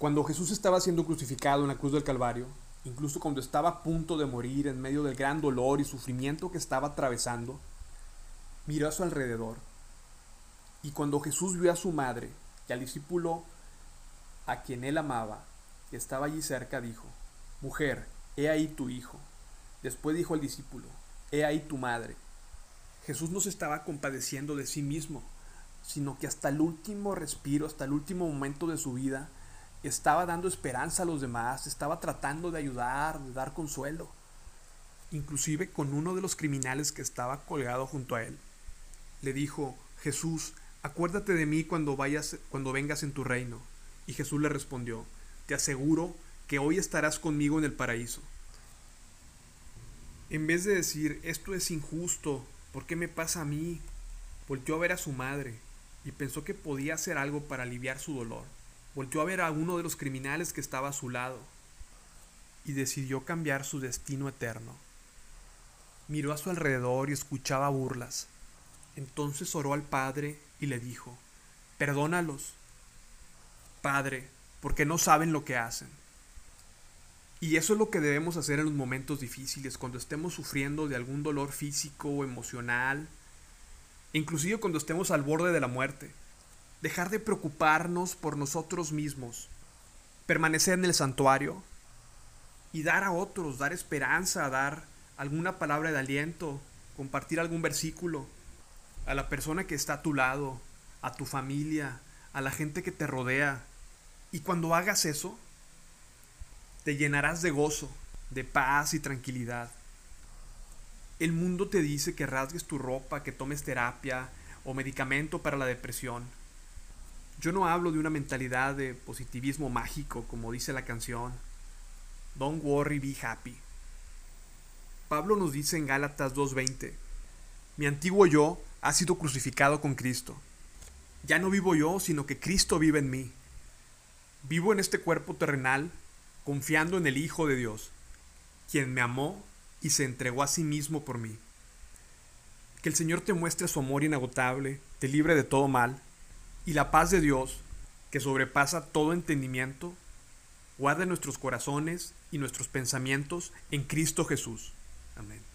Cuando Jesús estaba siendo crucificado en la cruz del Calvario, incluso cuando estaba a punto de morir en medio del gran dolor y sufrimiento que estaba atravesando, miró a su alrededor. Y cuando Jesús vio a su madre y al discípulo a quien él amaba, que estaba allí cerca, dijo, Mujer, he ahí tu hijo. Después dijo al discípulo, He ahí tu madre. Jesús no se estaba compadeciendo de sí mismo, sino que hasta el último respiro, hasta el último momento de su vida, estaba dando esperanza a los demás, estaba tratando de ayudar, de dar consuelo, inclusive con uno de los criminales que estaba colgado junto a él. Le dijo, Jesús, acuérdate de mí cuando vayas cuando vengas en tu reino. Y Jesús le respondió, te aseguro que hoy estarás conmigo en el paraíso. En vez de decir, esto es injusto, ¿por qué me pasa a mí? Volteó a ver a su madre y pensó que podía hacer algo para aliviar su dolor. Volteó a ver a uno de los criminales que estaba a su lado y decidió cambiar su destino eterno. Miró a su alrededor y escuchaba burlas. Entonces oró al Padre y le dijo, Perdónalos, Padre, porque no saben lo que hacen. Y eso es lo que debemos hacer en los momentos difíciles, cuando estemos sufriendo de algún dolor físico o emocional, inclusive cuando estemos al borde de la muerte dejar de preocuparnos por nosotros mismos, permanecer en el santuario y dar a otros, dar esperanza, dar alguna palabra de aliento, compartir algún versículo a la persona que está a tu lado, a tu familia, a la gente que te rodea. Y cuando hagas eso, te llenarás de gozo, de paz y tranquilidad. El mundo te dice que rasgues tu ropa, que tomes terapia o medicamento para la depresión yo no hablo de una mentalidad de positivismo mágico, como dice la canción. Don't worry, be happy. Pablo nos dice en Gálatas 2.20, mi antiguo yo ha sido crucificado con Cristo. Ya no vivo yo, sino que Cristo vive en mí. Vivo en este cuerpo terrenal, confiando en el Hijo de Dios, quien me amó y se entregó a sí mismo por mí. Que el Señor te muestre su amor inagotable, te libre de todo mal y la paz de Dios, que sobrepasa todo entendimiento, guarde nuestros corazones y nuestros pensamientos en Cristo Jesús. Amén.